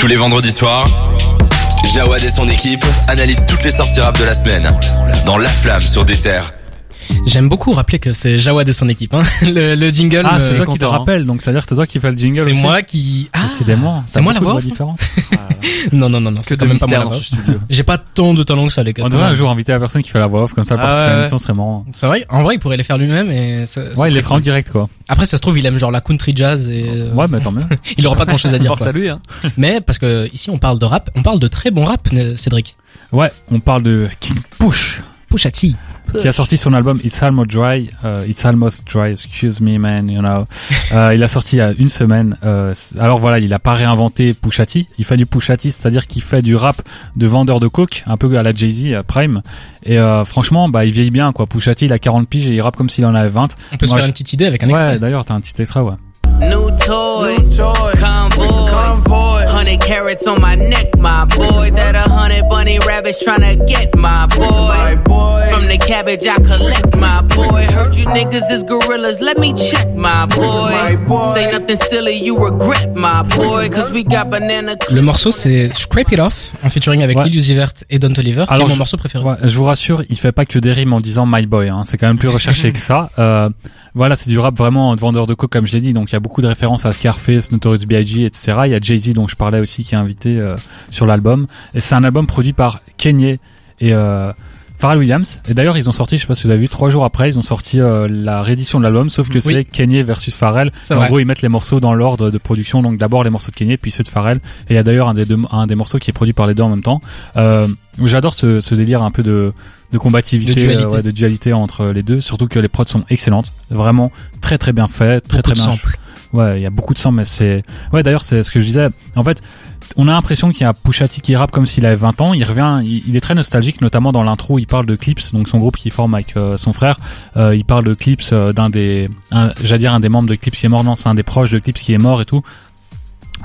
Tous les vendredis soirs, Jawad et son équipe analysent toutes les sorties rap de la semaine dans La Flamme sur des terres. J'aime beaucoup rappeler que c'est Jawad et son équipe. Hein. Le, le jingle. Ah, c'est toi qui te hein. rappelles, donc c'est-à-dire que c'est toi qui fais le jingle C'est moi qui. Ah, Décidément. c'est moi la voix. Non, non, non, non. C'est quand même pas moi la voix. J'ai pas tant de talent que ça, les gars. On devrait un jour inviter la personne qui fait la voix off, comme ça, Ah participer à l'émission serait marrant. C'est vrai. En vrai, il pourrait les faire lui-même et. ça- ça Ouais, il les fera en direct, quoi. Après, ça se trouve, il aime genre la country jazz et. euh, Ouais, mais tant mieux. Il aura pas grand chose à dire. Force à lui, hein. Mais parce que ici, on parle de rap. On parle de très bon rap, Cédric. Ouais, on parle de King Push, Pusha T. qui a sorti son album It's Almost Dry. euh, It's Almost Dry, excuse me, man, you know. Euh, il a sorti il y a une semaine. euh, alors voilà, il a pas réinventé Pusha T. Il fait du Pusha T, c'est-à-dire qu'il fait du rap de vendeur de coke, un peu à la Jay-Z, Prime. Et franchement, bah, il vieillit bien, quoi. Pusha T, il a 40 piges et il rappe comme s'il en avait 20. On peut se faire je- une petite idée avec un Ouais, extrait. d'ailleurs, t'as un petit extrait, ouais. New toys, convoys, hundred carats on my neck, my boy. That a hundred bunny rabbits tryna get my boy. From the cabbage I collect, my boy. Heard you niggas is gorillas, let me check, my boy. Say nothing silly, you regret, my boy. Cause we got banana. Le morceau, c'est Scrape It Off, en featuring avec Ouais. Lil Uzi Vert et Don Toliver, qui Alors, est mon je- morceau préféré. Ouais, je vous rassure, il fait pas que des rimes en disant my boy. Hein. C'est quand même plus recherché que ça. Euh, voilà, c'est du rap vraiment de vendeur de coke comme je l'ai dit. Donc il y a beaucoup de références à Scarface, Notorious B.I.G., etc. Il y a Jay Z dont je parlais aussi qui est invité euh, sur l'album. Et c'est un album produit par Kanye et euh, Pharrell Williams. Et d'ailleurs, ils ont sorti, je sais pas si vous avez vu, trois jours après, ils ont sorti euh, la réédition de l'album, sauf que Oui. c'est Kanye versus Pharrell. En vrai. gros, ils mettent les morceaux dans l'ordre de production. Donc d'abord les morceaux de Kanye, puis ceux de Pharrell. Et il y a d'ailleurs un des deux, un des morceaux qui est produit par les deux en même temps. Euh, J'adore ce, ce délire un peu de, de combativité, De dualité. euh, ouais, de dualité entre les deux. Surtout que les prods sont excellentes, vraiment très très bien fait, très Beaucoup très bien. samples. Ouais, il y a beaucoup de samples, mais c'est ouais. D'ailleurs, c'est ce que je disais. En fait, on a l'impression qu'il y a Pusha T qui rappe comme s'il avait 20 ans. Il revient, il, est très nostalgique, notamment dans l'intro. Il parle de Clips, donc son groupe qui forme avec euh, son frère. Euh, il parle de Clips euh, d'un des, j'allais dire un des membres de Clips qui est mort. Non, c'est un des proches de Clips qui est mort et tout.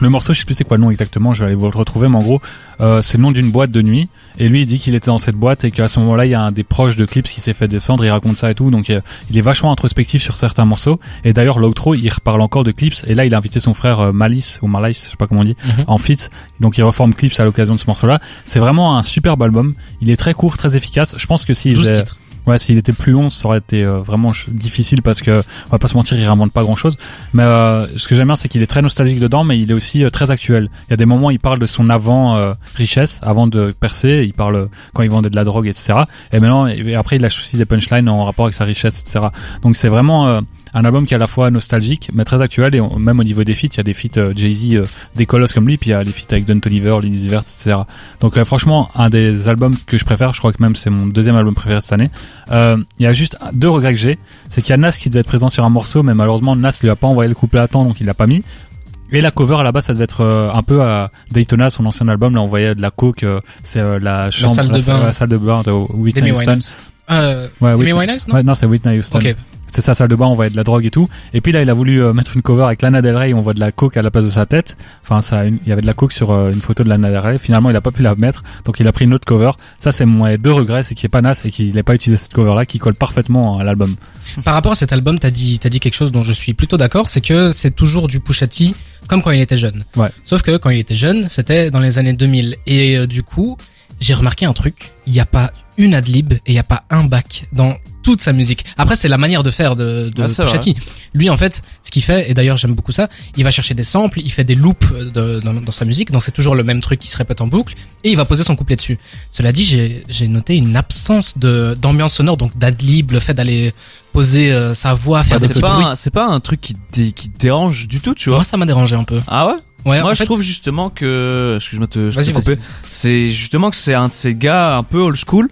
Le morceau, je sais plus c'est quoi le nom exactement, je vais aller vous le retrouver, mais en gros, euh, c'est le nom d'une boîte de nuit. Et lui, il dit qu'il était dans cette boîte et qu'à ce moment-là, il y a un des proches de Clips qui s'est fait descendre, il raconte ça et tout. Donc, euh, il est vachement introspectif sur certains morceaux. Et d'ailleurs, l'outro, il reparle encore de Clips. Et là, il a invité son frère euh, Malice, ou Malice, je sais pas comment on dit, Mhm. en feat. Donc, il reforme Clips à l'occasion de ce morceau-là. C'est vraiment un superbe album. Il est très court, très efficace. Je pense que s'il 12 faisait- titres. Ouais, s'il était plus long, ça aurait été euh, vraiment difficile parce que on va pas se mentir, il réinvente pas grand chose. Mais euh, ce que j'aime bien, c'est qu'il est très nostalgique dedans, mais il est aussi euh, très actuel. Il y a des moments, où il parle de son avant euh, richesse, avant de percer. Il parle quand il vendait de la drogue, etc. Et maintenant, après, il lâche aussi des punchlines en rapport avec sa richesse, etc. Donc c'est vraiment euh, un album qui est à la fois nostalgique, mais très actuel. Et on- même au niveau des feats, il y a des feats euh, Jay Z, euh, des colosses comme lui, puis il y a des feats avec Don Toliver, Lil Uzi Vert, etc. Donc euh, franchement, un des albums que je préfère, je crois que même c'est mon deuxième album préféré cette année. Il y a juste deux regrets que j'ai, c'est qu'il y a Nas qui devait être présent sur un morceau, mais malheureusement Nas lui a pas envoyé le couplet à temps, donc il l'a pas mis. Et la cover à la base, ça devait être euh, un peu à Daytona, son ancien album. Là, on voyait de la coke. euh, c'est euh, la chambre, salle de bain. la salle de bain de Whitney Houston. Euh, Ouais, Whitney- Winehouse, non Ouais, non, c'est Whitney Houston. Ok. C'est sa salle de bain, on voyait de la drogue et tout. Et puis là, il a voulu euh, mettre une cover avec Lana Del Rey, on voit de la coke à la place de sa tête. Enfin, ça, une- il y avait de la coke sur euh, une photo de Lana Del Rey. Finalement, il a pas pu la mettre, donc il a pris une autre cover. Ça, c'est mon deux regrets, c'est qu'il est pas Nas et qu'il n'ait pas utilisé cette cover-là, qui colle parfaitement à l'album. Par rapport à cet album, t'as dit, t'as dit quelque chose dont je suis plutôt d'accord, c'est que c'est toujours du Pusha T comme quand il était jeune. Ouais. Sauf que quand il était jeune, c'était dans les années 2000. Et euh, du coup, j'ai remarqué un truc. Il n'y a pas une adlib et il n'y a pas un bac dans toute sa musique. Après, c'est la manière de faire de, de Ah. Lui, en fait, ce qu'il fait, et d'ailleurs j'aime beaucoup ça, il va chercher des samples, il fait des loops de- dans, dans sa musique, donc c'est toujours le même truc qui se répète en boucle, et il va poser son couplet dessus. Cela dit, j'ai noté une absence de d'ambiance sonore, donc d'adlib, le fait d'aller poser euh, sa voix, faire des C'est pas, un- c'est pas un truc qui te, dé- qui te dérange du tout, tu vois? Moi, ça m'a dérangé un peu. Ah ouais? Ouais, Moi, je fait, trouve justement que, excuse-moi de te, coupé. C'est justement que c'est un de ces gars un peu old school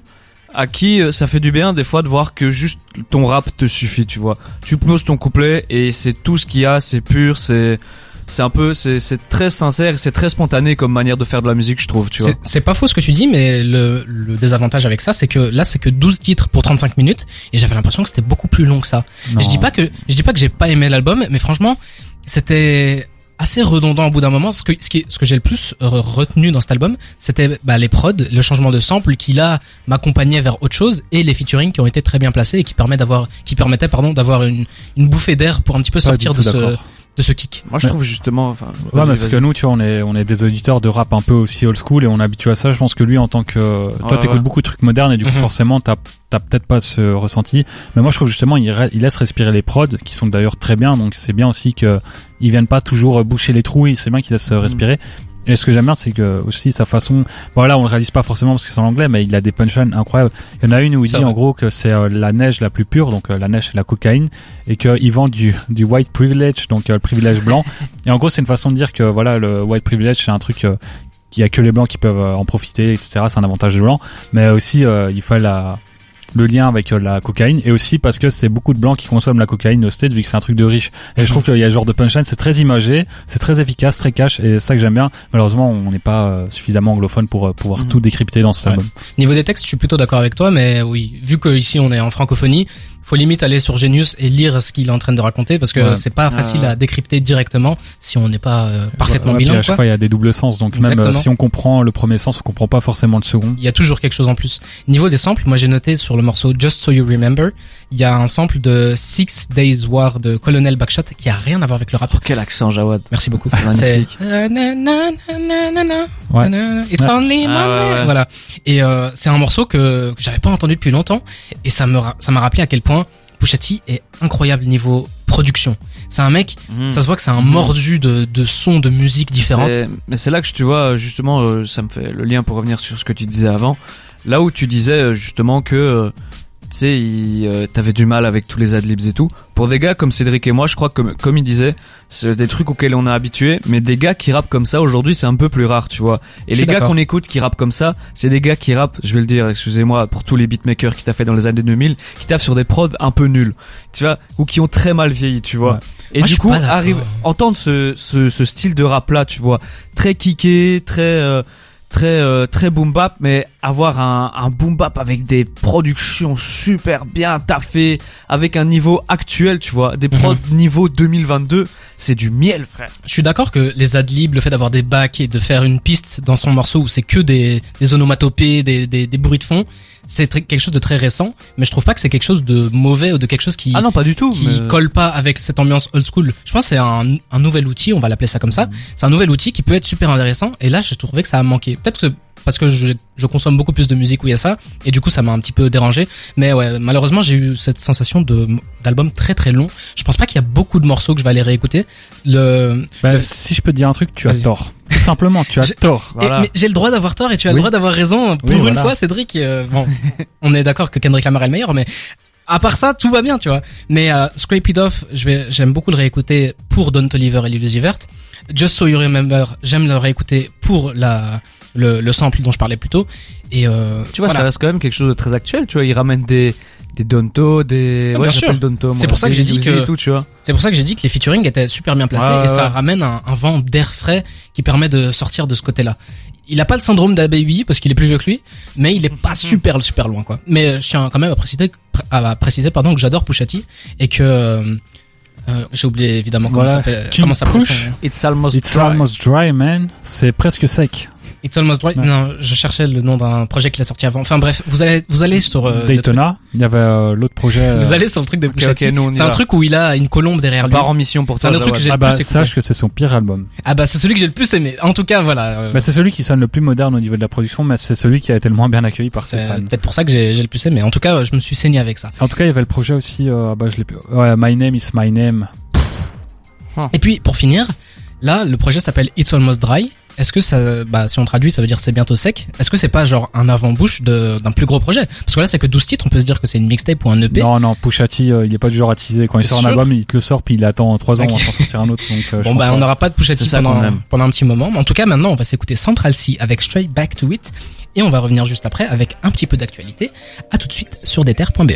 à qui euh, ça fait du bien des fois de voir que juste ton rap te suffit, tu vois. Tu poses ton couplet et c'est tout ce qu'il y a, c'est pur, c'est c'est un peu c'est c'est très sincère, et c'est très spontané comme manière de faire de la musique, je trouve, tu vois. c'est- c'est pas faux ce que tu dis, mais le, le désavantage avec ça, c'est que là, c'est que 12 titres pour 35 minutes, et j'avais l'impression que c'était beaucoup plus long que ça. Non. Je dis pas que, je dis pas que j'ai pas aimé l'album, mais franchement, c'était assez redondant au bout d'un moment. Ce que, ce qui, ce que j'ai le plus re- retenu dans cet album, c'était bah, les prods, le changement de sample qui là m'accompagnait vers autre chose et les featuring qui ont été très bien placés et qui permet d'avoir, qui permettaient pardon d'avoir une, une bouffée d'air pour un petit peu sortir de ce. De ce kick. Moi, je trouve justement. Enfin, Ouais, parce que nous, tu vois, on est, on est des auditeurs de rap un peu aussi old school et on est habitué à ça. Je pense que lui, en tant que, toi, Ouais, t'écoutes ouais. beaucoup de trucs modernes et du coup, Mhm. forcément, t'as, t'as peut-être pas ce ressenti. Mais moi, je trouve justement, il, il laisse respirer les prods, qui sont d'ailleurs très bien. Donc, c'est bien aussi que ils viennent pas toujours boucher les trous. C'est bien qu'ils laissent Mhm. respirer. Et ce que j'aime bien, c'est que aussi sa façon, voilà, on le réalise pas forcément parce que c'est en anglais, mais il a des punchlines incroyables. Il y en a une où il dit vrai. en gros que c'est euh, la neige la plus pure, donc euh, la neige c'est la cocaïne, et qu'il vend du, du white privilege, donc euh, le privilège blanc. et en gros, c'est une façon de dire que voilà, le white privilege c'est un truc qu'il y a que les blancs qui peuvent en profiter, etc. C'est un avantage des blancs, mais aussi il faut la le lien avec euh, la cocaïne et aussi parce que c'est beaucoup de blancs qui consomment la cocaïne au state vu que c'est un truc de riche et je trouve qu'il y a ce genre de punchline c'est très imagé c'est très efficace très cash et c'est ça que j'aime bien malheureusement on n'est pas euh, suffisamment anglophone pour euh, pouvoir Mhm. tout décrypter dans cet Ouais. album Niveau des textes, je suis plutôt d'accord avec toi, mais oui, vu que ici on est en francophonie, faut limite aller sur Genius et lire ce qu'il est en train de raconter parce que Ouais. c'est pas Ah, facile ouais. à décrypter directement si on n'est pas euh, parfaitement Ouais, bilingue. à chaque quoi. fois il y a des doubles sens donc même euh, si on comprend le premier sens on comprend pas forcément le second Il y a toujours quelque chose en plus. Niveau des samples, moi j'ai noté sur le morceau Just So You Remember, il y a un sample de Six Days War de Colonel Backshot qui a rien à voir avec le rap. Oh, quel accent, Jawad. Merci beaucoup. C'est magnifique. Ouais. It's Ouais. only Ah, Monday. ouais, ouais. Voilà. Et euh, c'est un morceau que, que j'avais pas entendu depuis longtemps et ça me ça m'a rappelé à quel point Pusha T est incroyable niveau production. C'est un mec, Mhm. ça se voit que c'est un Mhm. mordu de, de sons, de musique différentes. Mais c'est là que tu vois justement, euh, ça me fait le lien pour revenir sur ce que tu disais avant. Là où tu disais euh, justement que euh, tu sais, euh, t'avais du mal avec tous les adlibs et tout. Pour des gars comme Cédric et moi, je crois que comme, il disait, c'est des trucs auxquels on est habitué. Mais des gars qui rappent comme ça aujourd'hui, c'est un peu plus rare, tu vois. Et Je les gars qu'on écoute qui rappent comme ça, c'est des gars qui rappent, je vais le dire, excusez-moi, pour tous les beatmakers qui t'a fait dans les années 2000, qui taffent sur des prods un peu nuls, tu vois, ou qui ont très mal vieilli, tu vois. Ouais. Et Moi, du coup, arrive entendre ce, ce, ce style de rap là, tu vois, très kické, très euh, très euh, très boom bap, mais avoir un, un boom bap avec des productions super bien taffées, avec un niveau actuel, tu vois, des prods niveau 2022, c'est du miel, frère. Je suis d'accord que les adlibs, le fait d'avoir des bacs et de faire une piste dans son morceau où c'est que des, des onomatopées, des, des, des bruits de fond, c'est quelque chose de très récent, mais je trouve pas que c'est quelque chose de mauvais ou de quelque chose qui, Ah non, pas du tout. qui mais- colle pas avec cette ambiance old school. Je pense que c'est un, un nouvel outil, on va l'appeler ça comme ça. C'est un nouvel outil qui peut être super intéressant. Et là, j'ai trouvé que ça a manqué. Peut-être que parce que je, je consomme beaucoup plus de musique où il y a ça, et du coup ça m'a un petit peu dérangé. Mais ouais, malheureusement j'ai eu cette sensation de d'album très très long. Je pense pas qu'il y a beaucoup de morceaux que je vais aller réécouter. Le Bah, Le- si je peux te dire un truc tu as tort tout simplement tu as tort Voilà. J'ai le droit d'avoir tort et tu as le droit d'avoir raison. Pour Oui, une voilà. fois, Cédric, euh, bon, on est d'accord que Kendrick Lamar est le meilleur, mais à part ça, tout va bien, tu vois. Mais euh, Scrape It Off, je vais, j'aime beaucoup le réécouter pour Don Toliver et Lil Uzi Vert. Just So You Remember, j'aime le réécouter pour la le, le sample dont je parlais plus tôt. Et euh, Tu vois, voilà. ça reste quand même quelque chose de très actuel, tu vois, ils ramènent des des Donto, des Ah, ouais, bien j'appelle sûr. Donto. C'est pour ça que j'ai dit que- et tout, tu vois. C'est pour ça que j'ai dit que les featuring étaient super bien placés Ouais, et ça ouais. ramène un, un vent d'air frais qui permet de sortir de ce côté-là. Il a pas le syndrome d'Ababy parce qu'il est plus vieux que lui, mais il est pas super super loin quoi. Mais je tiens quand même à préciser, à préciser pardon que j'adore Pusha T et que euh, euh, j'ai oublié évidemment comment Voilà. ça s'appelle. Comment ça It's almost It's dry. almost dry man c'est presque sec It's Almost Dry. Ouais. Non, je cherchais le nom d'un projet qu'il a sorti avant. Enfin bref, vous allez vous allez sur euh, Daytona il y avait euh, l'autre projet truc. euh, Vous allez sur le truc de Ok, Pusha ok, T. nous, on y C'est un truc où il a une colombe derrière On lui. part en mission pour C'est toi. un autre truc que j'ai ah le bah plus écouté. sache que c'est son pire album Ah bah c'est celui que j'ai le plus aimé. En tout cas voilà. euh, Bah, c'est celui qui sonne le plus moderne au niveau de la production, mais c'est celui qui a été le moins bien accueilli par ses C'est fans. peut-être pour ça que j'ai le plus aimé. En tout cas, je me suis saigné avec ça. En tout cas, il y avait le projet aussi, euh, ah bah, je l'ai plus. Ouais, My Name is My Name. Et puis, pour finir, là, le projet s'appelle It's Almost Dry. Est-ce que ça, bah, si on traduit, ça veut dire c'est bientôt sec. Est-ce que c'est pas genre un avant-bouche de- d'un plus gros projet? Parce que là, c'est que 12 titres, on peut se dire que c'est une mixtape ou un EP. Non, non, Pusha T, euh, il est pas du genre à teaser. Quand il sort un album, il te le sort, puis il attend 3 ans Ok. avant d'en sortir un autre. Donc, euh, Bon bah on n'aura pas de Pusha T C'est ça qu'on pendant, pendant un petit moment. Mais en tout cas maintenant on va s'écouter Central C avec Straight Back to It et on va revenir juste après avec un petit peu d'actualité. À tout de suite sur deter.be.